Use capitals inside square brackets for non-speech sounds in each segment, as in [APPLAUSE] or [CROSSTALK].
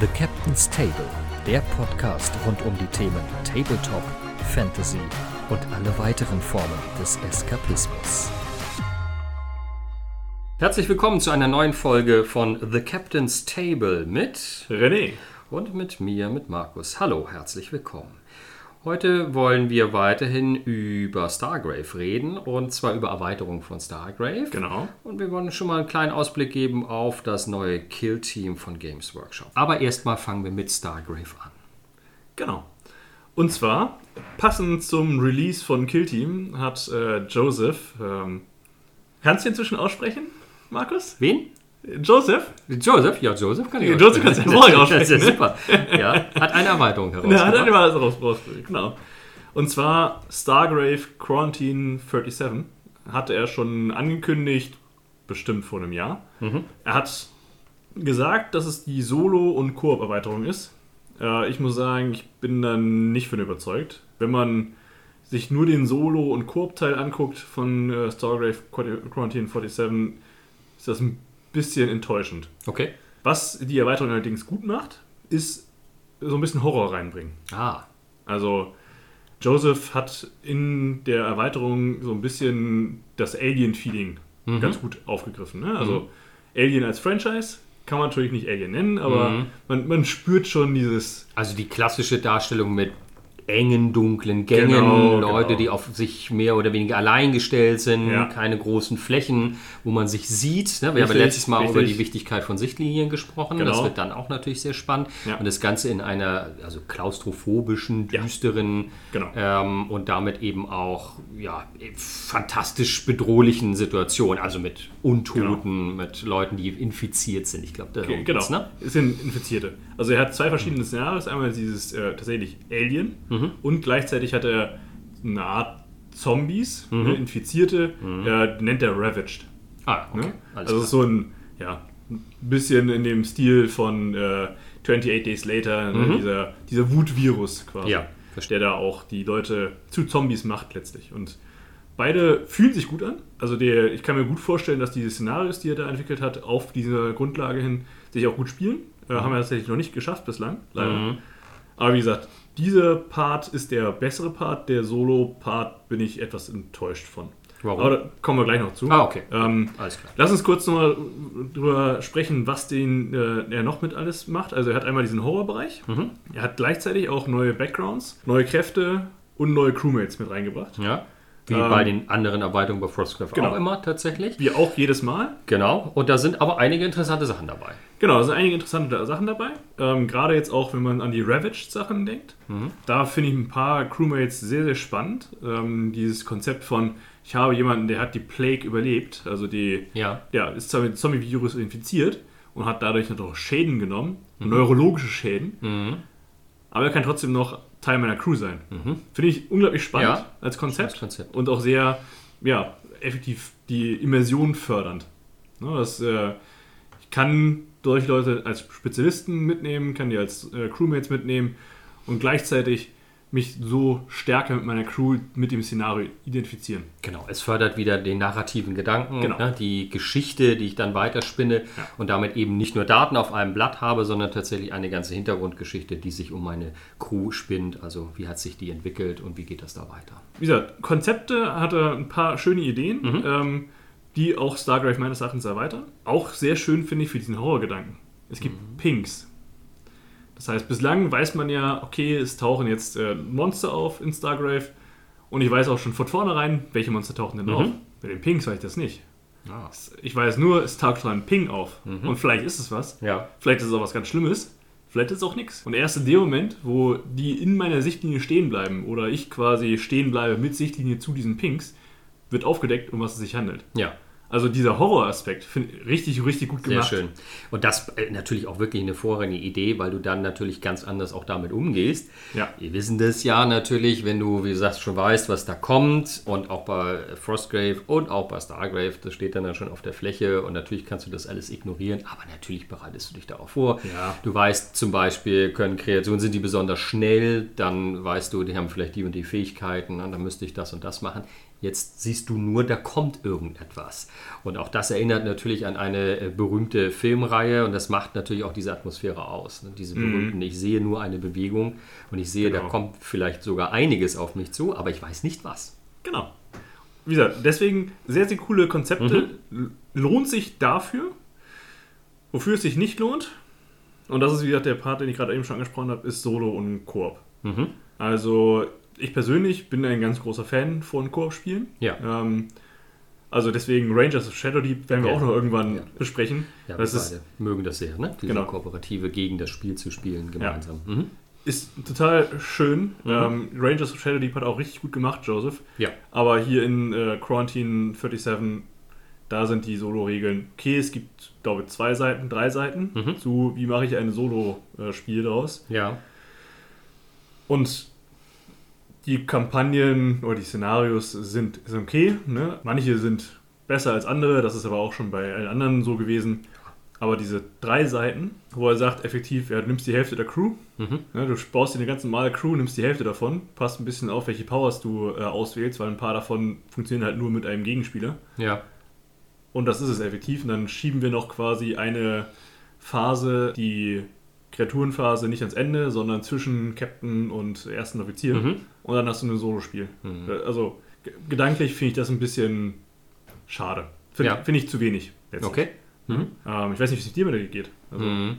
The Captain's Table, der Podcast rund um die Themen Tabletop, Fantasy und alle weiteren Formen des Eskapismus. Herzlich willkommen zu einer neuen Folge von The Captain's Table mit René und mit mir, mit Markus. Hallo, herzlich willkommen. Heute wollen wir weiterhin über Stargrave reden und zwar über Erweiterung von Stargrave. Genau. Und wir wollen schon mal einen kleinen Ausblick geben auf das neue Kill-Team von Games Workshop. Aber erstmal fangen wir mit Stargrave an. Genau. Und zwar, passend zum Release von Kill Team hat äh, Joseph. Ähm, kannst du inzwischen aussprechen, Markus? Wen? Joseph? Joseph? Ja, Joseph kann ich Joseph kannst du hervorragend aussprechen. Das ist super. Ja, hat eine Erweiterung [LAUGHS] Ja, hat er herausgebracht. mal alles raus, genau. Und zwar Stargrave Quarantine 37 hatte er schon angekündigt, bestimmt vor einem Jahr. Er hat gesagt, dass es die Solo- und Koop-Erweiterung ist. Äh, ich muss sagen, ich bin da nicht von überzeugt. Wenn man sich nur den Solo- und Koop-Teil anguckt von äh, Stargrave Quarantine 47, ist das ein bisschen enttäuschend. Okay. Was die Erweiterung allerdings gut macht, ist so ein bisschen Horror reinbringen. Ah, Also Joseph hat in der Erweiterung so ein bisschen das Alien-Feeling Mhm. ganz gut aufgegriffen. Ne? Also Alien als Franchise kann man natürlich nicht Alien nennen, aber Mhm. man, man spürt schon dieses also die klassische Darstellung mit engen, dunklen Gängen, Genau, Leute, genau. die auf sich mehr oder weniger allein gestellt sind, Ja. keine großen Flächen, wo man sich sieht. Ne? Wir haben Richtig, letztes Mal über richtig. die Wichtigkeit von Sichtlinien gesprochen. Das Genau. wird dann auch natürlich sehr spannend. Ja. Und das Ganze in einer also klaustrophobischen, Ja. düsteren Genau. ähm, und damit eben auch ja, fantastisch bedrohlichen Situation. Also mit Untoten, mit Leuten, die infiziert sind. Ich glaube, darum Genau, geht's, ne? es sind Infizierte. Also er hat zwei verschiedene Szenarien. Einmal dieses äh, tatsächlich Alien Mhm. Und gleichzeitig hat er eine Art Zombies, Mhm. ne, Infizierte, äh, nennt er Ravaged. Ah, okay. Ne? Also so ein, ja, ein bisschen in dem Stil von äh, 28 Days Later, ne? dieser, dieser Wutvirus quasi, Mhm. Ja, verstehe. der da auch die Leute zu Zombies macht letztlich. Und beide fühlen sich gut an. Also der, ich kann mir gut vorstellen, dass diese Szenarios, die er da entwickelt hat, auf dieser Grundlage hin sich auch gut spielen. Äh, haben wir tatsächlich noch nicht geschafft bislang, leider. Mhm. Aber wie gesagt, dieser Part ist der bessere Part. Der Solo-Part bin ich etwas enttäuscht von. Warum? Aber da kommen wir gleich noch zu. Ah, okay. Ähm, Alles klar. Lass uns kurz nochmal drüber sprechen, was den äh, er noch mit alles macht. Also er hat einmal diesen Horrorbereich. Mhm. Er hat gleichzeitig auch neue Backgrounds, neue Kräfte und neue Crewmates mit reingebracht. Ja. Wie Ähm, bei den anderen Erweiterungen bei Frostcraft genau. auch immer tatsächlich. Wie auch jedes Mal. Genau. Und da sind aber einige interessante Sachen dabei. Genau, da sind einige interessante Sachen dabei. Ähm, Gerade jetzt auch, wenn man an die Ravaged-Sachen denkt. Da finde ich ein paar Crewmates sehr, sehr spannend. Ähm, dieses Konzept von, ich habe jemanden, der hat die Plague überlebt. Also die, Ja. ja, ist zwar mit dem Zombie-Virus infiziert und hat dadurch natürlich auch Schäden genommen, neurologische Schäden, Mhm. aber er kann trotzdem noch Teil meiner Crew sein. Finde ich unglaublich spannend Ja, als Konzept, Konzept. und auch sehr, ja, effektiv die Immersion fördernd. Ne, das, äh, ich kann solche Leute als Spezialisten mitnehmen, kann die als äh, Crewmates mitnehmen und gleichzeitig mich so stärker mit meiner Crew, mit dem Szenario identifizieren. Genau. Es fördert wieder den narrativen Gedanken, Genau. ne, die Geschichte, die ich dann weiterspinne Ja. und damit eben nicht nur Daten auf einem Blatt habe, sondern tatsächlich eine ganze Hintergrundgeschichte, die sich um meine Crew spinnt. Also wie hat sich die entwickelt und wie geht das da weiter? Wie gesagt, Konzepte hat er ein paar schöne Ideen, Mhm. ähm, die auch Stargrave meines Erachtens erweitern. Auch sehr schön finde ich für diesen Horrorgedanken. Es gibt Mhm. Pinks. Das heißt, bislang weiß man ja, okay, es tauchen jetzt äh, Monster auf in Stargrave und ich weiß auch schon von vornherein, welche Monster tauchen denn Mhm. auf. Bei den Pinks weiß ich das nicht. Ah. Ich weiß nur, es taucht schon ein Ping auf. Mhm. Und vielleicht ist es was. Ja. Vielleicht ist es auch was ganz Schlimmes. Vielleicht ist es auch nichts. Und erst in dem Moment, wo die in meiner Sichtlinie stehen bleiben oder ich quasi stehen bleibe mit Sichtlinie zu diesen Pinks, wird aufgedeckt, um was es sich handelt. Ja. Also dieser Horroraspekt finde ich richtig, richtig gut Sehr gemacht. schön. Und das äh, natürlich auch wirklich eine vorrangige Idee, weil du dann natürlich ganz anders auch damit umgehst. Ja. Wir wissen das ja natürlich, wenn du, wie gesagt, schon weißt, was da kommt und auch bei Frostgrave und auch bei Stargrave, das steht dann, dann schon auf der Fläche und natürlich kannst du das alles ignorieren, aber natürlich bereitest du dich darauf vor. Ja. Du weißt zum Beispiel, können Kreaturen, sind die besonders schnell, dann weißt du, die haben vielleicht die und die Fähigkeiten, und dann müsste ich das und das machen. Jetzt siehst du nur, da kommt irgendetwas. Und auch das erinnert natürlich an eine äh, berühmte Filmreihe und das macht natürlich auch diese Atmosphäre aus. Ne? Diese berühmten, ich sehe nur eine Bewegung und ich sehe, da Genau. kommt vielleicht sogar einiges auf mich zu, aber ich weiß nicht was. Genau. Wie gesagt, deswegen sehr, sehr coole Konzepte. L- Lohnt sich dafür. Wofür es sich nicht lohnt, und das ist wie gesagt der Part, den ich gerade eben schon angesprochen habe, ist Solo und Koop. Mhm. Also ich persönlich bin ein ganz großer Fan von Koop-Spielen. Ja. Ähm, also deswegen Rangers of Shadow Deep werden wir Ja. auch noch irgendwann Ja. besprechen. Ja, das wir ist, beide mögen das sehr, ne? Diese Genau. Kooperative gegen das Spiel zu spielen gemeinsam. Mhm. ist total schön. Ähm, Rangers of Shadow Deep hat auch richtig gut gemacht, Joseph. Ja. Aber hier in äh, Quarantine 37, da sind die Solo-Regeln. Okay, es gibt, glaube ich, zwei Seiten, drei Seiten Mhm. zu, wie mache ich ein Solo-Spiel daraus. Ja. Und die Kampagnen oder die Szenarios sind, sind okay. Ne? Manche sind besser als andere, das ist aber auch schon bei allen anderen so gewesen. Aber diese drei Seiten, wo er sagt, effektiv, ja, du nimmst die Hälfte der Crew, Mhm. ne, du baust dir eine ganz normale Crew, nimmst die Hälfte davon, passt ein bisschen auf, welche Powers du äh, auswählst, weil ein paar davon funktionieren halt nur mit einem Gegenspieler. Ja. Und das ist es effektiv. Und dann schieben wir noch quasi eine Phase, die Kreaturenphase, nicht ans Ende, sondern zwischen Captain und ersten Offizier. Mhm. Und dann hast du ein Solospiel. Mhm. Äh, Also gedanklich finde ich das ein bisschen schade. Finde Ja. finde ich zu wenig. Okay. Mhm. Ähm, ich weiß nicht, wie es dir mit geht. Also, Mhm.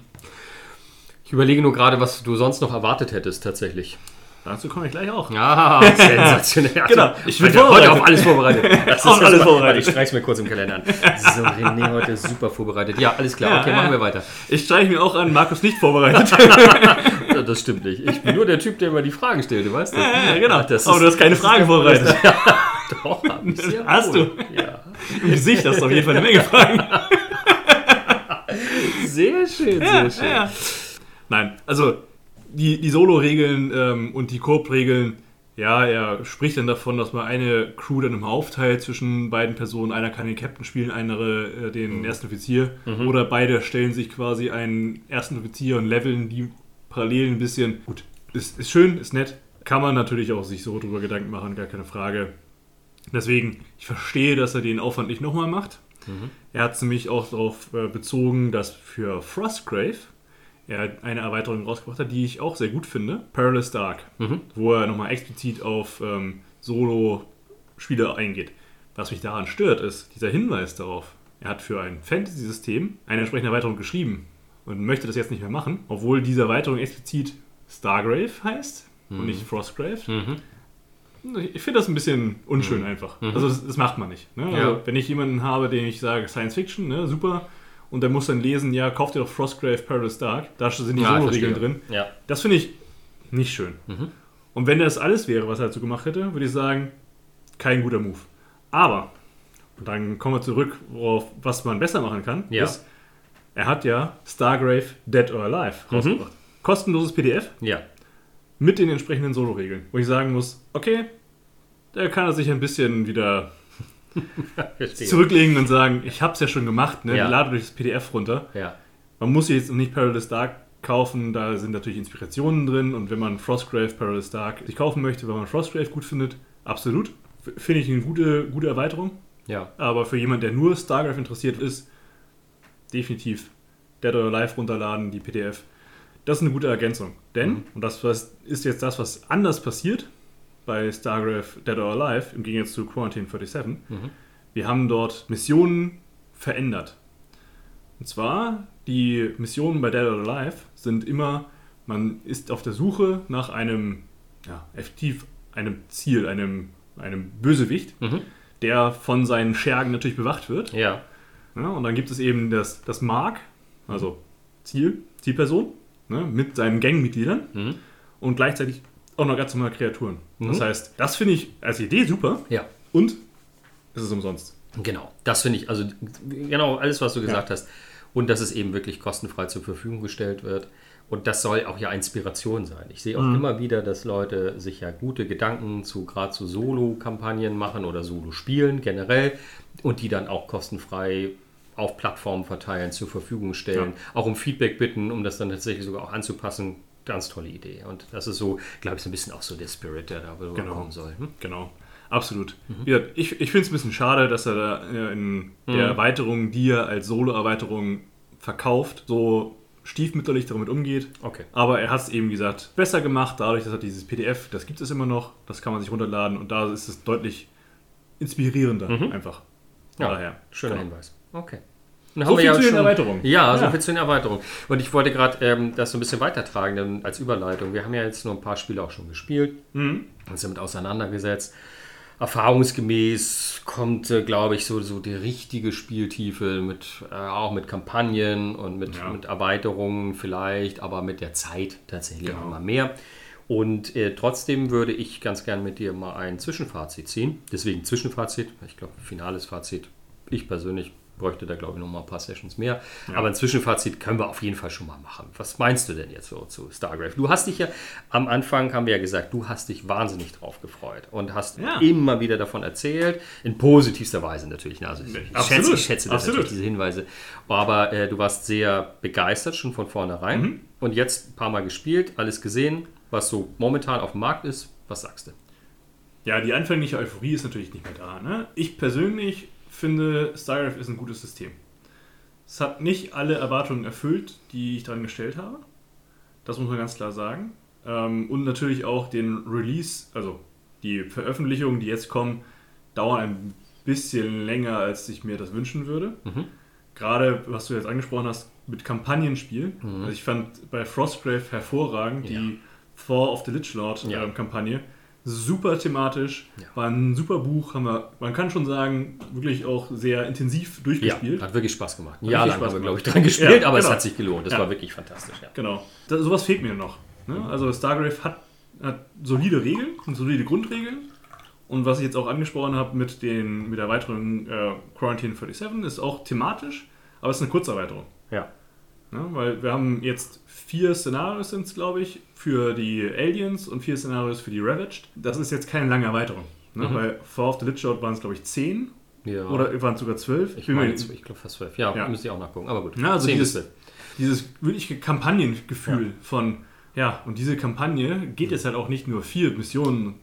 Ich überlege nur gerade, was du sonst noch erwartet hättest, tatsächlich. Dazu komme ich gleich auch. Ah, sensationell. Genau, ich bin heute, auf alles vorbereitet. [LAUGHS] Das Auf ja alles vorbereitet. Ich streich's mir kurz im Kalender an. So, René heute super vorbereitet. Ja, alles klar. Ja, okay, ja. machen wir weiter. Ich streiche mir auch an, Markus nicht vorbereitet. [LAUGHS] [LAUGHS] Ja, Das stimmt nicht. Ich bin nur der Typ, der immer die Fragen stellt, du weißt das. ja, genau. Ach, das Aber ist- du hast keine Fragen vorbereitet. Doch, hab ich sehr Hast wohl. Ja. Im Gesicht hast du auf jeden Fall eine Menge Fragen. Sehr schön, sehr schön. Ja. Nein, also die, die Solo-Regeln ähm, und die Koop-Regeln, ja, er spricht dann davon, dass man eine Crew dann immer aufteilt zwischen beiden Personen. Einer kann den Captain spielen, andere äh, den ersten Offizier. Oder beide stellen sich quasi einen ersten Offizier und leveln die parallel ein bisschen. Gut, ist, ist schön, ist nett. Kann man natürlich auch sich so drüber Gedanken machen, gar keine Frage. Deswegen, ich verstehe, dass er den Aufwand nicht nochmal macht. Er hat es nämlich auch darauf äh, bezogen, dass für Frostgrave er eine Erweiterung rausgebracht hat, die ich auch sehr gut finde. Perilous Dark, Mhm. wo er nochmal explizit auf ähm, Solo-Spiele eingeht. Was mich daran stört, ist dieser Hinweis darauf. Er hat für ein Fantasy-System eine entsprechende Erweiterung geschrieben und möchte das jetzt nicht mehr machen, obwohl diese Erweiterung explizit Stargrave heißt und nicht Frostgrave. Mhm. Ich finde das ein bisschen unschön einfach. Also das, das macht man nicht. Ne? Also Ja. Wenn ich jemanden habe, den ich sage, Science Fiction, ne, super, und der muss dann lesen, ja, kauft dir doch Frostgrave Perilous Dark, da sind die Ja, Solo-Regeln drin. Ja. Das finde ich nicht schön. Mhm. Und wenn das alles wäre, was er dazu gemacht hätte, würde ich sagen, kein guter Move. Aber, und dann kommen wir zurück, worauf, was man besser machen kann, Ja. ist, er hat ja Stargrave Dead or Alive rausgebracht. Kostenloses PDF Ja. mit den entsprechenden Solo-Regeln. Wo ich sagen muss, okay, da kann er sich ein bisschen wieder. [LAUGHS] zurücklegen und sagen, ich habe es ja schon gemacht, ne? Ja. lade durch das PDF runter. Ja. Man muss jetzt nicht Perilous Dark kaufen, da sind natürlich Inspirationen drin und wenn man Frostgrave Perilous Dark sich kaufen möchte, wenn man Frostgrave gut findet, absolut. Finde ich eine gute, gute Erweiterung. Ja. Aber für jemanden, der nur Stargrave interessiert ist, definitiv Dead or Alive runterladen, die PDF. Das ist eine gute Ergänzung. Denn, Mhm. und das ist jetzt das, was anders passiert bei Stargrave Dead or Alive, im Gegensatz zu Quarantine 47, Mhm. wir haben dort Missionen verändert. Und zwar, die Missionen bei Dead or Alive sind immer, man ist auf der Suche nach einem, ja, effektiv einem Ziel, einem, einem Bösewicht, Mhm. der von seinen Schergen natürlich bewacht wird. Ja. Ja, und dann gibt es eben das, das Mark, also Ziel, Zielperson, ne, mit seinen Gangmitgliedern Mhm. und gleichzeitig auch noch ganz normale Kreaturen. Das Mhm. heißt, das finde ich als Idee super Ja. und es ist umsonst. Genau, das finde ich, also genau alles, was du gesagt hast. Und dass es eben wirklich kostenfrei zur Verfügung gestellt wird. Und das soll auch ja Inspiration sein. Ich sehe auch immer wieder, dass Leute sich ja gute Gedanken zu gerade zu Solo-Kampagnen machen oder Solo-Spielen generell und die dann auch kostenfrei auf Plattformen verteilen, zur Verfügung stellen, auch um Feedback bitten, um das dann tatsächlich sogar auch anzupassen. Ganz tolle Idee. Und das ist so, glaube ich, so ein bisschen auch so der Spirit, der da Genau. kommen soll. Hm? Genau. Absolut. Gesagt, ich ich finde es ein bisschen schade, dass er da äh, in der Erweiterung, die er als Solo-Erweiterung verkauft, so stiefmütterlich damit umgeht. Okay. Aber er hat es eben gesagt, besser gemacht, dadurch, dass er dieses PDF, das gibt es immer noch, das kann man sich runterladen und da ist es deutlich inspirierender einfach. Von Ja, daher. schöner Genau. Hinweis. Okay. So viel zu den Erweiterungen. Ja, so Ja. viel zu den Erweiterungen. Und ich wollte gerade ähm, das so ein bisschen weitertragen denn als Überleitung. Wir haben ja jetzt nur ein paar Spiele auch schon gespielt, Mhm. uns damit auseinandergesetzt. Erfahrungsgemäß kommt, äh, glaube ich, so, so die richtige Spieltiefe mit äh, auch mit Kampagnen und mit, Ja. mit Erweiterungen vielleicht, aber mit der Zeit tatsächlich Genau. auch immer mehr. Und äh, trotzdem würde ich ganz gern mit dir mal ein Zwischenfazit ziehen. Deswegen Zwischenfazit. Ich glaube, finales Fazit. Ich persönlich bräuchte da, glaube ich, noch mal ein paar Sessions mehr. Aber ein Zwischenfazit können wir auf jeden Fall schon mal machen. Was meinst du denn jetzt so zu Stargrave? Du hast dich ja, am Anfang haben wir ja gesagt, du hast dich wahnsinnig drauf gefreut und hast Ja. immer wieder davon erzählt. In positivster Weise natürlich. Also ich, ich, schätze, ich schätze natürlich, diese Hinweise. Aber äh, du warst sehr begeistert schon von vornherein. Mhm. Und jetzt ein paar Mal gespielt, alles gesehen, was so momentan auf dem Markt ist. Was sagst du? Ja, die anfängliche Euphorie ist natürlich nicht mehr da. Ne? Ich persönlich finde, Starcraft ist ein gutes System. Es hat nicht alle Erwartungen erfüllt, die ich daran gestellt habe. Das muss man ganz klar sagen. Ähm, und natürlich auch den Release, also die Veröffentlichungen, die jetzt kommen, dauern ein bisschen länger, als ich mir das wünschen würde. Mhm. Gerade, was du jetzt angesprochen hast, mit Kampagnenspiel. Mhm. Also ich fand bei Frostgrave hervorragend Ja. die Fall of the Lich Lord Ja. ähm, Kampagne. Super thematisch, Ja. war ein super Buch, haben wir, man kann schon sagen, wirklich auch sehr intensiv durchgespielt. hat wirklich Spaß gemacht. Richtig lang haben wir, glaube ich, dran gespielt, Ja, aber es genau. hat sich gelohnt. Das Ja. war wirklich fantastisch. Ja. Genau. Da, sowas fehlt mir noch. Ne? Also Stargrave hat, hat solide Regeln und solide Grundregeln. Und was ich jetzt auch angesprochen habe mit, den, mit der Erweiterung äh, Quarantine 37, ist auch thematisch, aber es ist eine Kurzerweiterung. ja. Ne? Weil wir haben jetzt vier Szenarios, sind es glaube ich, für die Aliens und vier Szenarios für die Ravaged. Das ist jetzt keine lange Erweiterung. Ne? Mhm. Bei Fall of the Lich waren es glaube ich zehn ja. oder waren es sogar zwölf. ich meine, ich glaube fast zwölf. Ja, Ja. müsste ich auch nachgucken. Aber gut. Ja, also 10 bis dieses- 12. dieses wirkliche Kampagnengefühl von, ja, und diese Kampagne geht jetzt halt auch nicht nur vier Missionen.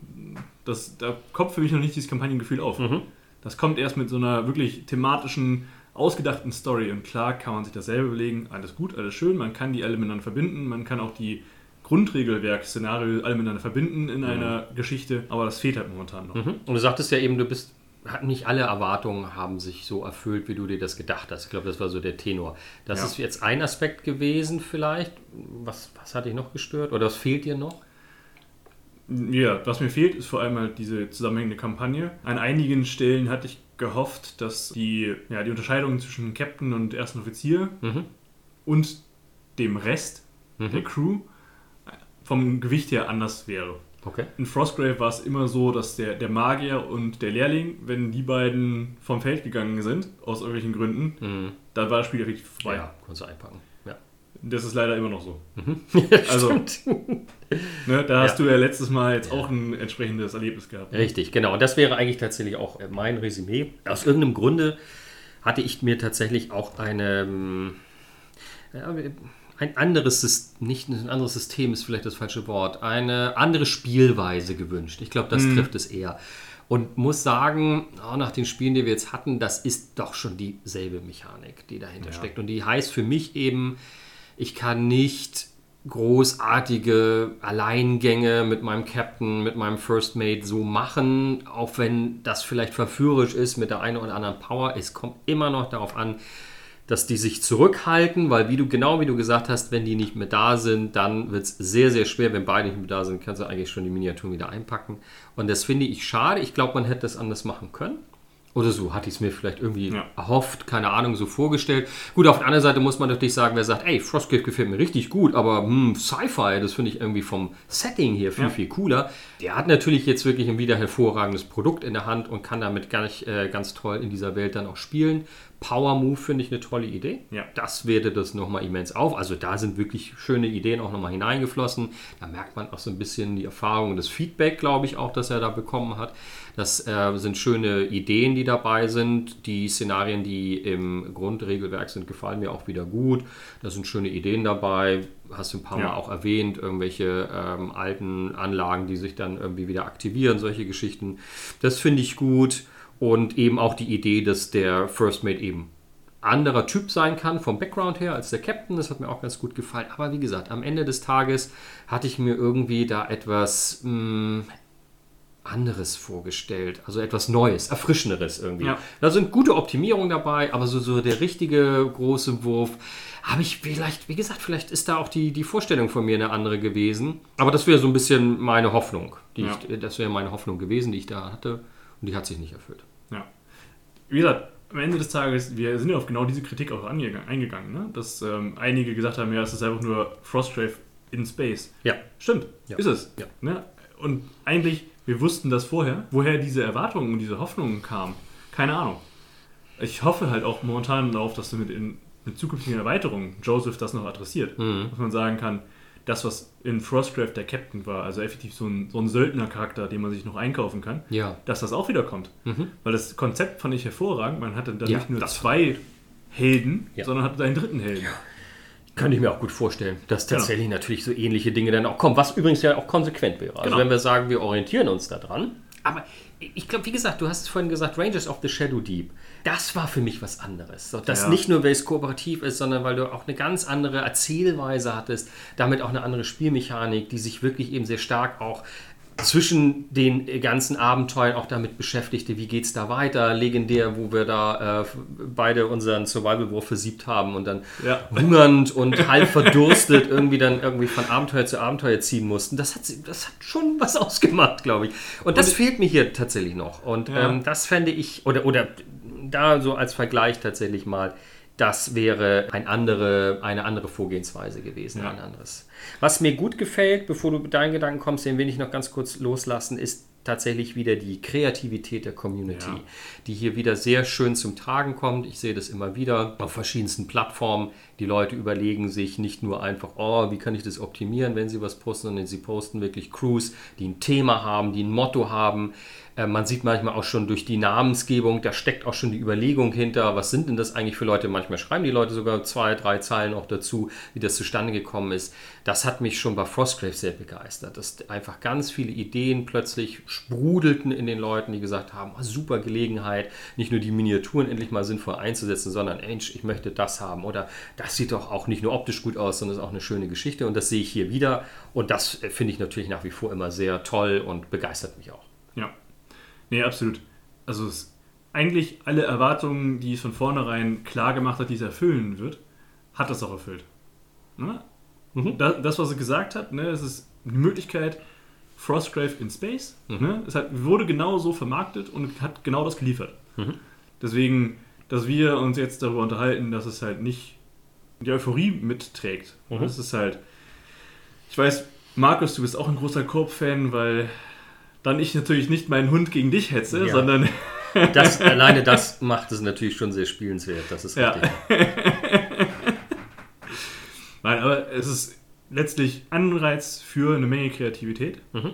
Das, da kommt für mich noch nicht dieses Kampagnengefühl auf. Mhm. Das kommt erst mit so einer wirklich thematischen, ausgedachten Story. Und klar kann man sich das selber überlegen, alles gut, alles schön, man kann die alle miteinander verbinden, man kann auch die Grundregelwerk-Szenario alle miteinander verbinden in einer Geschichte, aber das fehlt halt momentan noch. Mhm. Und du sagtest ja eben, du bist, hat- nicht alle Erwartungen haben sich so erfüllt, wie du dir das gedacht hast. Ich glaube, das war so der Tenor. Das Ja. ist jetzt ein Aspekt gewesen vielleicht. Was, was hat dich noch gestört? Oder was fehlt dir noch? Ja, was mir fehlt, ist vor allem halt diese zusammenhängende Kampagne. An einigen Stellen hatte ich gehofft, dass die, ja, die Unterscheidung zwischen Captain und ersten Offizier Mhm. und dem Rest Mhm. der Crew vom Gewicht her anders wäre. Okay. In Frostgrave war es immer so, dass der, der Magier und der Lehrling, wenn die beiden vom Feld gegangen sind, aus irgendwelchen Gründen, Mhm. dann war das Spiel richtig vorbei. Ja, kannst du einpacken. Ja. Das ist leider immer noch so. [LAUGHS] Also, [LAUGHS] Ne, da hast Ja. du ja letztes Mal jetzt auch ein entsprechendes Erlebnis gehabt. Richtig, genau. Und das wäre eigentlich tatsächlich auch äh, mein Resümee. Aus irgendeinem Grunde hatte ich mir tatsächlich auch eine, ähm, ja, ein anderes System, nicht ein anderes System ist vielleicht das falsche Wort, eine andere Spielweise gewünscht. Ich glaube, das trifft es eher. Und muss sagen, oh, nach den Spielen, die wir jetzt hatten, das ist doch schon dieselbe Mechanik, die dahinter steckt. Und die heißt für mich eben, ich kann nicht großartige Alleingänge mit meinem Captain, mit meinem First Mate so machen, auch wenn das vielleicht verführerisch ist mit der einen oder anderen Power. Es kommt immer noch darauf an, dass die sich zurückhalten, weil wie du genau wie du gesagt hast, wenn die nicht mehr da sind, dann wird es sehr, sehr schwer. Wenn beide nicht mehr da sind, kannst du eigentlich schon die Miniaturen wieder einpacken. Und das finde ich schade. Ich glaube, man hätte das anders machen können. Oder so hatte ich es mir vielleicht irgendwie Ja. erhofft, keine Ahnung, so vorgestellt. Gut, auf der anderen Seite muss man natürlich sagen, wer sagt, ey, Frostgrave gefällt mir richtig gut, aber hm, Sci-Fi, das finde ich irgendwie vom Setting hier viel, Ja. viel cooler. Der hat natürlich jetzt wirklich ein wieder hervorragendes Produkt in der Hand und kann damit gar nicht äh, ganz toll in dieser Welt dann auch spielen. Power Move finde ich eine tolle Idee. Ja. Das wertet das nochmal immens auf. Also da sind wirklich schöne Ideen auch nochmal hineingeflossen. Da merkt man auch so ein bisschen die Erfahrung und das Feedback, glaube ich, auch, dass er da bekommen hat. Das äh, sind schöne Ideen, die dabei sind. Die Szenarien, die im Grundregelwerk sind, gefallen mir auch wieder gut. Da sind schöne Ideen dabei. Hast du ein paar Ja. Mal auch erwähnt, irgendwelche ähm, alten Anlagen, die sich dann irgendwie wieder aktivieren, solche Geschichten. Das finde ich gut. Und eben auch die Idee, dass der First Mate eben anderer Typ sein kann vom Background her als der Captain. Das hat mir auch ganz gut gefallen. Aber wie gesagt, am Ende des Tages hatte ich mir irgendwie da etwas mh, anderes vorgestellt. Also etwas Neues, Erfrischenderes irgendwie. Ja. Da sind gute Optimierungen dabei, aber so, so der richtige große Wurf habe ich vielleicht, wie gesagt, vielleicht ist da auch die, die Vorstellung von mir eine andere gewesen. Aber das wäre so ein bisschen meine Hoffnung. Die Ja. ich, das wäre meine Hoffnung gewesen, die ich da hatte. Und die hat sich nicht erfüllt. Ja. Wie gesagt, am Ende des Tages, wir sind ja auf genau diese Kritik auch angegangen, eingegangen, ne? dass ähm, einige gesagt haben, ja, es ist einfach nur Frostgrave in Space. Ja. Stimmt, Ja. ist es. Ja. Ne? Und eigentlich, wir wussten das vorher, woher diese Erwartungen und diese Hoffnungen kamen. Keine Ahnung. Ich hoffe halt auch momentan darauf, dass du mit, in, mit zukünftigen Erweiterungen Joseph das noch adressiert. Mhm. Dass man sagen kann, das, was in Frostgrave der Captain war, also effektiv so ein, so ein Söldnercharakter, den man sich noch einkaufen kann, Ja. dass das auch wieder kommt. Mhm. Weil das Konzept fand ich hervorragend. Man hatte dann Ja, nicht nur das- zwei Helden, Ja. sondern hatte einen dritten Helden. Könnte ich mir auch gut vorstellen, dass Genau. tatsächlich natürlich so ähnliche Dinge dann auch kommen, was übrigens ja auch konsequent wäre. Also Genau. wenn wir sagen, wir orientieren uns daran. Aber ich glaube, wie gesagt, du hast es vorhin gesagt, Rangers of the Shadow Deep. Das war für mich was anderes. So, das Ja. nicht nur, weil es kooperativ ist, sondern weil du auch eine ganz andere Erzählweise hattest, damit auch eine andere Spielmechanik, die sich wirklich eben sehr stark auch zwischen den ganzen Abenteuern auch damit beschäftigte, wie geht's da weiter, legendär, wo wir da äh, beide unseren Survival-Wurf versiebt haben und dann Ja. hungernd und halb verdurstet [LAUGHS] irgendwie dann irgendwie von Abenteuer zu Abenteuer ziehen mussten. Das hat, das hat schon was ausgemacht, glaube ich. Und das fehlt mir hier tatsächlich noch. Und Ja. ähm, das fände ich, oder, oder da so als Vergleich tatsächlich mal, das wäre ein andere, eine andere Vorgehensweise gewesen, Ja. ein anderes. Was mir gut gefällt, bevor du mit deinen Gedanken kommst, den will ich noch ganz kurz loslassen, ist tatsächlich wieder die Kreativität der Community, Ja. die hier wieder sehr schön zum Tragen kommt. Ich sehe das immer wieder auf verschiedensten Plattformen. Die Leute überlegen sich nicht nur einfach, oh, wie kann ich das optimieren, wenn sie was posten, sondern sie posten wirklich Crews, die ein Thema haben, die ein Motto haben. Äh, Man sieht manchmal auch schon durch die Namensgebung, da steckt auch schon die Überlegung hinter, was sind denn das eigentlich für Leute? Manchmal schreiben die Leute sogar zwei, drei Zeilen auch dazu, wie das zustande gekommen ist. Das hat mich schon bei Frostgrave sehr begeistert, dass einfach ganz viele Ideen plötzlich sprudelten in den Leuten, die gesagt haben, oh, super Gelegenheit, nicht nur die Miniaturen endlich mal sinnvoll einzusetzen, sondern Mensch, ich möchte das haben oder das sieht doch auch nicht nur optisch gut aus, sondern ist auch eine schöne Geschichte und das sehe ich hier wieder und das äh, finde ich natürlich nach wie vor immer sehr toll und begeistert mich auch. Ja. Nee, absolut. Also es, eigentlich alle Erwartungen, die es von vornherein klar gemacht hat, die es erfüllen wird, hat das auch erfüllt. Ne? Mhm. Da, das, was er gesagt hat, ne, es ist die Möglichkeit, Frostgrave in Space. Mhm. Ne? Es hat, wurde genau so vermarktet und hat genau das geliefert. Mhm. Deswegen, dass wir uns jetzt darüber unterhalten, dass es halt nicht die Euphorie mitträgt. Mhm. Das ist halt. Ich weiß, Markus, du bist auch ein großer Koop-Fan, weil dann ich natürlich nicht meinen Hund gegen dich hetze, Ja. sondern Das, [LAUGHS] alleine das macht es natürlich schon sehr spielenswert, das ist Ja. [LAUGHS] Nein, aber es ist letztlich Anreiz für eine Menge Kreativität. Mhm.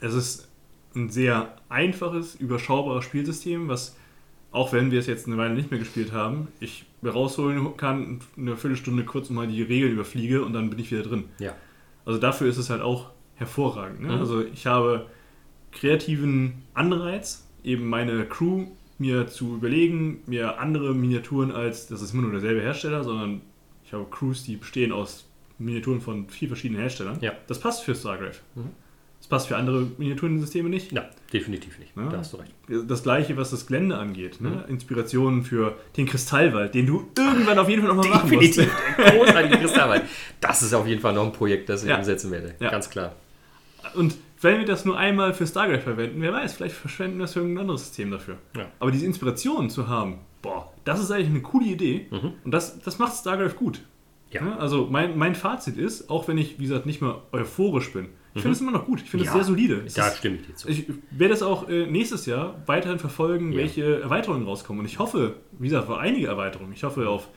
Es ist ein sehr einfaches, überschaubares Spielsystem, was, auch wenn wir es jetzt eine Weile nicht mehr gespielt haben, ich rausholen kann, eine Viertelstunde kurz mal die Regeln überfliege und dann bin ich wieder drin. Ja. Also dafür ist es halt auch hervorragend. Ne? Mhm. Also ich habe kreativen Anreiz, eben meine Crew mir zu überlegen, mir andere Miniaturen als, das ist immer nur derselbe Hersteller, sondern ich habe Crews, die bestehen aus Miniaturen von vier verschiedenen Herstellern. Ja. Das passt für Stargrave. Mhm. Das passt für andere Miniaturensysteme nicht. Ja, definitiv nicht. Ja. Da hast du recht. Das gleiche, was das Gelände angeht. Ne? Mhm. Inspirationen für den Kristallwald, den du irgendwann auf jeden Fall nochmal machen musst. Definitiv. Der großartige Kristallwald. Das ist auf jeden Fall noch ein Projekt, das ich Ja. umsetzen werde. Ja. Ganz klar. Und wenn wir das nur einmal für Stargrave verwenden, wer weiß, vielleicht verschwenden wir es für irgendein anderes System dafür. Ja. Aber diese Inspiration zu haben, boah, das ist eigentlich eine coole Idee. Mhm. Und das, das macht Stargrave gut. Ja. Ja, also mein, mein Fazit ist, auch wenn ich, wie gesagt, nicht mehr euphorisch bin, Ich finde es immer noch gut. Ich finde es Mhm. Ja, sehr solide. Es Da ist- stimme ich dir zu. ich werde es auch äh, nächstes Jahr weiterhin verfolgen, Ja. welche Erweiterungen rauskommen. Und ich hoffe, wie gesagt, auf einige Erweiterungen. Ich hoffe auf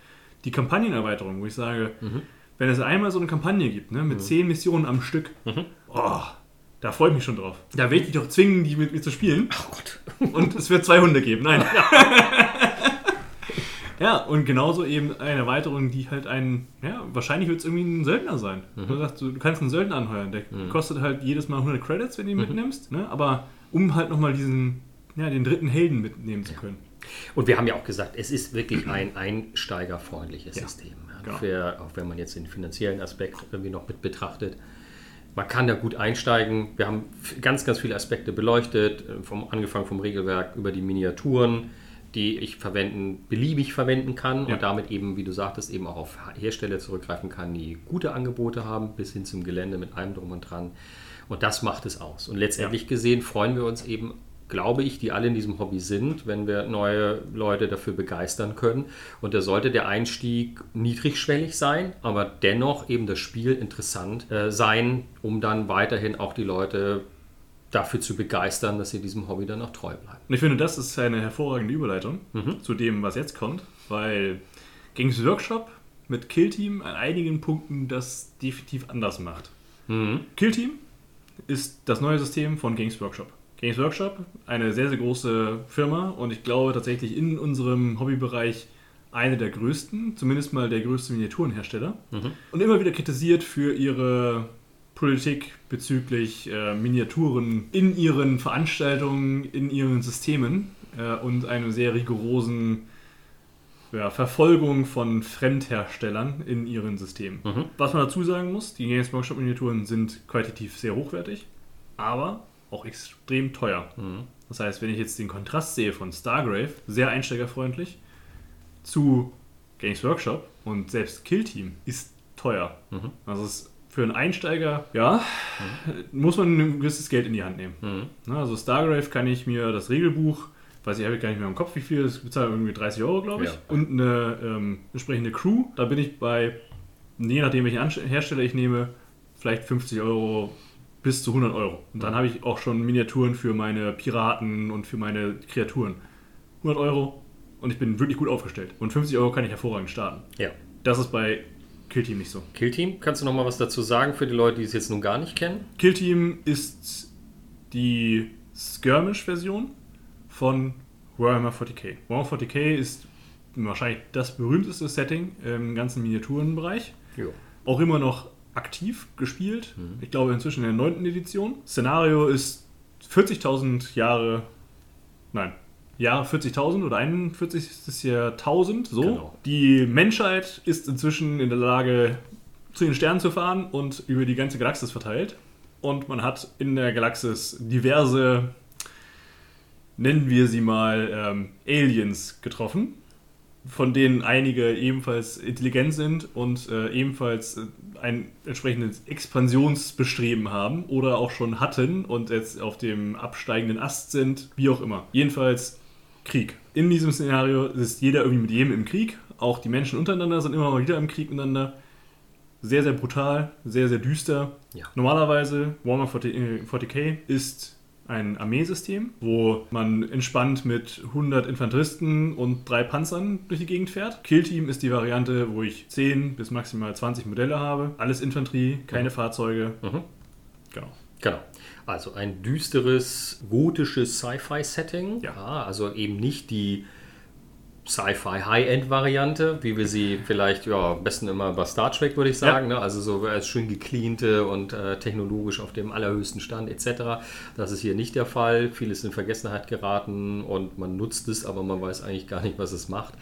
die Kampagnenerweiterung, wo ich sage, Mhm. wenn es einmal so eine Kampagne gibt, ne, mit zehn Missionen am Stück, Mhm. oh, da freue ich mich schon drauf. Da werde ich dich doch zwingen, die mit mir zu spielen. Ach Gott. Und es wird zwei Hunde geben. Nein. [LAUGHS] ja, und genauso eben eine Erweiterung, die halt ein, ja, wahrscheinlich wird es irgendwie ein Söldner sein. Du, sagst, du, kannst einen Söldner anheuern. Der kostet halt jedes Mal 100 Credits, wenn du ihn mitnimmst. Ne? Aber um halt nochmal diesen, ja, den dritten Helden mitnehmen zu können. Und wir haben ja auch gesagt, es ist wirklich ein einsteigerfreundliches System. Ja. genau. Für, auch wenn man jetzt den finanziellen Aspekt irgendwie noch mit betrachtet. Man kann da gut einsteigen. Wir haben ganz, ganz viele Aspekte beleuchtet, äh, vom, angefangen vom Regelwerk über die Miniaturen, die ich verwenden, beliebig verwenden kann Ja. und damit eben, wie du sagtest, eben auch auf Hersteller zurückgreifen kann, die gute Angebote haben, bis hin zum Gelände mit allem drum und dran. Und das macht es aus. Und letztendlich gesehen freuen wir uns eben glaube ich, die alle in diesem Hobby sind, wenn wir neue Leute dafür begeistern können. Und da sollte der Einstieg niedrigschwellig sein, aber dennoch eben das Spiel interessant äh, sein, um dann weiterhin auch die Leute dafür zu begeistern, dass sie diesem Hobby dann auch treu bleiben. Und ich finde, das ist eine hervorragende Überleitung zu dem, was jetzt kommt, weil Games Workshop mit Killteam an einigen Punkten das definitiv anders macht. Killteam ist das neue System von Games Workshop. Games Workshop, eine sehr, sehr große Firma und ich glaube tatsächlich in unserem Hobbybereich eine der größten, zumindest mal der größte Miniaturenhersteller. Und immer wieder kritisiert für ihre Politik bezüglich äh, Miniaturen in ihren Veranstaltungen, in ihren Systemen äh, und einer sehr rigorosen ja, Verfolgung von Fremdherstellern in ihren Systemen. Was man dazu sagen muss, die Games Workshop Miniaturen sind qualitativ sehr hochwertig, aber auch extrem teuer. Das heißt, wenn ich jetzt den Kontrast sehe von Stargrave, sehr einsteigerfreundlich, zu Games Workshop und selbst Killteam ist teuer. Also es ist für einen Einsteiger, ja, muss man ein gewisses Geld in die Hand nehmen. Na, Also Stargrave kann ich mir das Regelbuch, weiß ich, habe ich gar nicht mehr im Kopf, wie viel, das bezahlt irgendwie 30 Euro, glaube ich, Ja. und eine ähm, entsprechende Crew, da bin ich bei, je nachdem welchen Hersteller ich nehme, vielleicht 50 Euro bis zu 100 Euro. Und dann habe ich auch schon Miniaturen für meine Piraten und für meine Kreaturen. 100 Euro und ich bin wirklich gut aufgestellt. Und 50 Euro kann ich hervorragend starten. Ja. Das ist bei Killteam nicht so. Killteam, kannst du noch mal was dazu sagen für die Leute, die es jetzt nun gar nicht kennen? Killteam ist die Skirmish-Version von Warhammer 40k. Warhammer 40k ist wahrscheinlich das berühmteste Setting im ganzen Miniaturenbereich. Jo. Auch immer noch aktiv gespielt. Ich glaube inzwischen in der 9. Edition. Szenario ist 40.000 Jahre, nein, Jahre 40.000 oder 41. Jahrtausend. So. Genau. Die Menschheit ist inzwischen in der Lage, zu den Sternen zu fahren und über die ganze Galaxis verteilt. Und man hat in der Galaxis diverse, nennen wir sie mal, ähm, Aliens getroffen, von denen einige ebenfalls intelligent sind und äh, ebenfalls äh, ein entsprechendes Expansionsbestreben haben oder auch schon hatten und jetzt auf dem absteigenden Ast sind, wie auch immer. Jedenfalls Krieg. In diesem Szenario ist jeder irgendwie mit jedem im Krieg. Auch die Menschen untereinander sind immer mal wieder im Krieg miteinander. Sehr, sehr brutal, sehr, sehr düster. Ja. Normalerweise, Warhammer 40, äh, 40k ist ein Armeesystem, wo man entspannt mit 100 Infanteristen und drei Panzern durch die Gegend fährt. Killteam ist die Variante, wo ich 10 bis maximal 20 Modelle habe. Alles Infanterie, keine Fahrzeuge. Mhm. Genau. Genau. Also ein düsteres, gotisches Sci-Fi-Setting. Ja. also eben nicht die Sci-Fi High-End-Variante, wie wir sie vielleicht, ja, am besten immer bei Star Trek, würde ich sagen. Ne? Also so als schön gecleante und äh, technologisch auf dem allerhöchsten Stand etc. Das ist hier nicht der Fall. Vieles in Vergessenheit geraten und man nutzt es, aber man weiß eigentlich gar nicht, was es macht.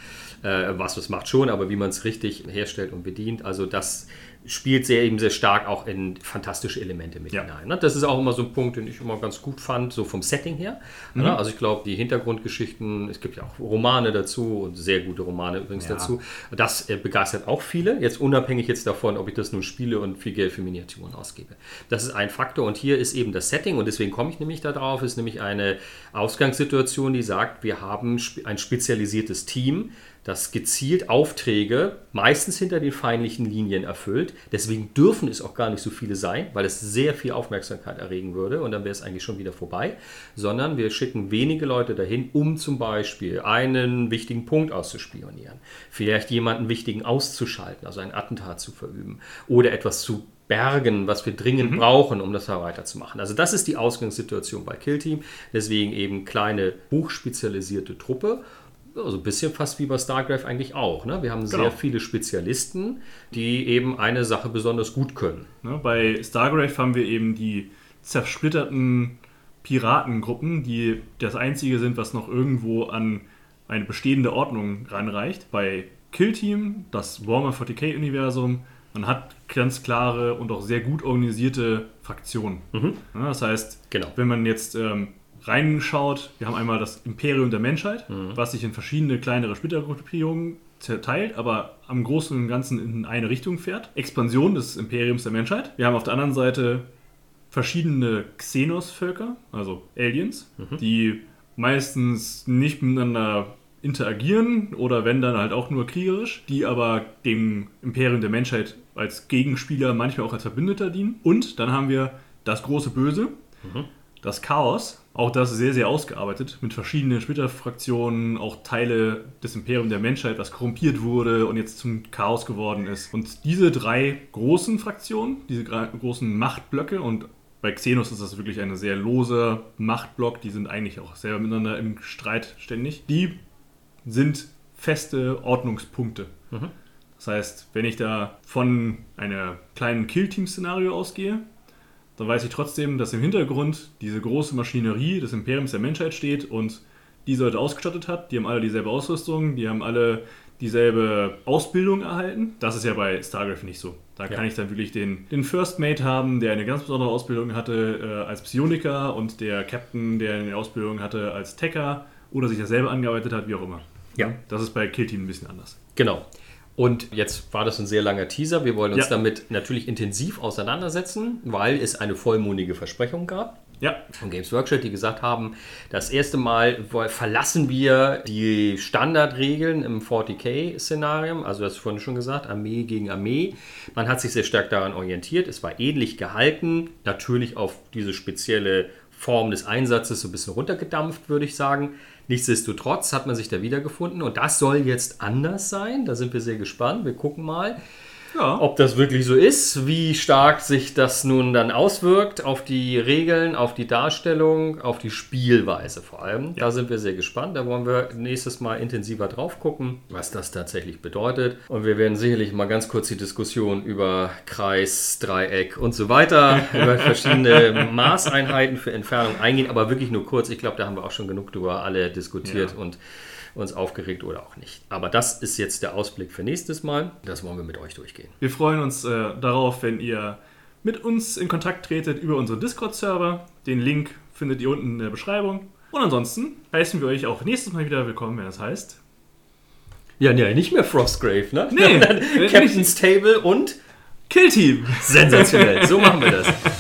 Äh, was es macht schon, aber wie man es richtig herstellt und bedient. Also das spielt sehr eben sehr stark auch in fantastische Elemente mit Ja. hinein. Ne? Das ist auch immer so ein Punkt, den ich immer ganz gut fand, so vom Setting her. Ne? Also ich glaube, die Hintergrundgeschichten, es gibt ja auch Romane dazu und sehr gute Romane übrigens Ja. dazu. Das äh, begeistert auch viele, jetzt unabhängig jetzt davon, ob ich das nun spiele und viel Geld für Miniaturen ausgebe. Das ist ein Faktor und hier ist eben das Setting und deswegen komme ich nämlich darauf, ist nämlich eine Ausgangssituation, die sagt, wir haben ein spezialisiertes Team, das gezielt Aufträge meistens hinter den feindlichen Linien erfüllt. Deswegen dürfen es auch gar nicht so viele sein, weil es sehr viel Aufmerksamkeit erregen würde und dann wäre es eigentlich schon wieder vorbei. Sondern wir schicken wenige Leute dahin, um zum Beispiel einen wichtigen Punkt auszuspionieren, vielleicht jemanden wichtigen auszuschalten, also ein Attentat zu verüben oder etwas zu bergen, was wir dringend mhm. brauchen, um das da weiterzumachen. Also das ist die Ausgangssituation bei Killteam. Deswegen eben kleine, hochspezialisierte Truppe. Also ein bisschen fast wie bei StarCraft eigentlich auch. Ne? Wir haben genau. sehr viele Spezialisten, die eben eine Sache besonders gut können. Ne, bei StarCraft haben wir eben die zersplitterten Piratengruppen, die das einzige sind, was noch irgendwo an eine bestehende Ordnung ranreicht. Bei Killteam, das Warhammer 40k-Universum, man hat ganz klare und auch sehr gut organisierte Fraktionen. Mhm. Ja, das heißt, genau. wenn man jetzt ähm, reinschaut, wir haben einmal das Imperium der Menschheit, mhm. was sich in verschiedene kleinere Splittergruppierungen zerteilt, aber am Großen und Ganzen in eine Richtung fährt. Expansion des Imperiums der Menschheit. Wir haben auf der anderen Seite verschiedene Xenos-Völker, also Aliens, mhm. die meistens nicht miteinander interagieren oder wenn dann halt auch nur kriegerisch, die aber dem Imperium der Menschheit als Gegenspieler, manchmal auch als Verbündeter dienen. Und dann haben wir das große Böse, mhm. Das Chaos, auch das sehr, sehr ausgearbeitet mit verschiedenen Splitterfraktionen, auch Teile des Imperiums der Menschheit, was korrumpiert wurde und jetzt zum Chaos geworden ist. Und diese drei großen Fraktionen, diese großen Machtblöcke und bei Xenos ist das wirklich ein sehr loser Machtblock, die sind eigentlich auch sehr miteinander im Streit ständig. Die sind feste Ordnungspunkte. Mhm. Das heißt, wenn ich da von einem kleinen Kill-Team-Szenario ausgehe, dann weiß ich trotzdem, dass im Hintergrund diese große Maschinerie des Imperiums der Menschheit steht und die Leute ausgestattet hat. Die haben alle dieselbe Ausrüstung, die haben alle dieselbe Ausbildung erhalten. Das ist ja bei StarCraft nicht so. Da ja. kann ich dann wirklich den, den First Mate haben, der eine ganz besondere Ausbildung hatte äh, als Psioniker und der Captain, der eine Ausbildung hatte als Techer oder sich dasselbe angearbeitet hat, wie auch immer. Ja. Das ist bei Kill Team ein bisschen anders. Genau. Und jetzt war das ein sehr langer Teaser. Wir wollen uns ja. damit natürlich intensiv auseinandersetzen, weil es eine vollmundige Versprechung gab. Ja. Von Games Workshop, die gesagt haben, das erste Mal verlassen wir die Standardregeln im 40k-Szenario. Also, das hast du vorhin schon gesagt, Armee gegen Armee. Man hat sich sehr stark daran orientiert. Es war ähnlich gehalten, natürlich auf diese spezielle Form des Einsatzes so ein bisschen runtergedampft, würde ich sagen. Nichtsdestotrotz hat man sich da wiedergefunden und das soll jetzt anders sein. Da sind wir sehr gespannt. Wir gucken mal. Ja. Ob das wirklich so ist, wie stark sich das nun dann auswirkt auf die Regeln, auf die Darstellung, auf die Spielweise vor allem. Ja. Da sind wir sehr gespannt. Da wollen wir nächstes Mal intensiver drauf gucken, was das tatsächlich bedeutet. Und wir werden sicherlich mal ganz kurz die Diskussion über Kreis, Dreieck und so weiter, [LAUGHS] über verschiedene Maßeinheiten für Entfernung eingehen, aber wirklich nur kurz. Ich glaube, da haben wir auch schon genug drüber alle diskutiert ja. und uns aufgeregt oder auch nicht. Aber das ist jetzt der Ausblick für nächstes Mal. Das wollen wir mit euch durchgehen. Wir freuen uns äh, darauf, wenn ihr mit uns in Kontakt tretet über unseren Discord-Server. Den Link findet ihr unten in der Beschreibung. Und ansonsten heißen wir euch auch nächstes Mal wieder willkommen, wenn das heißt. Ja, nee, nicht mehr Frostgrave, ne? Nee. [LAUGHS] Captain's Table und Kill Team. Sensationell. So machen wir das. [LAUGHS]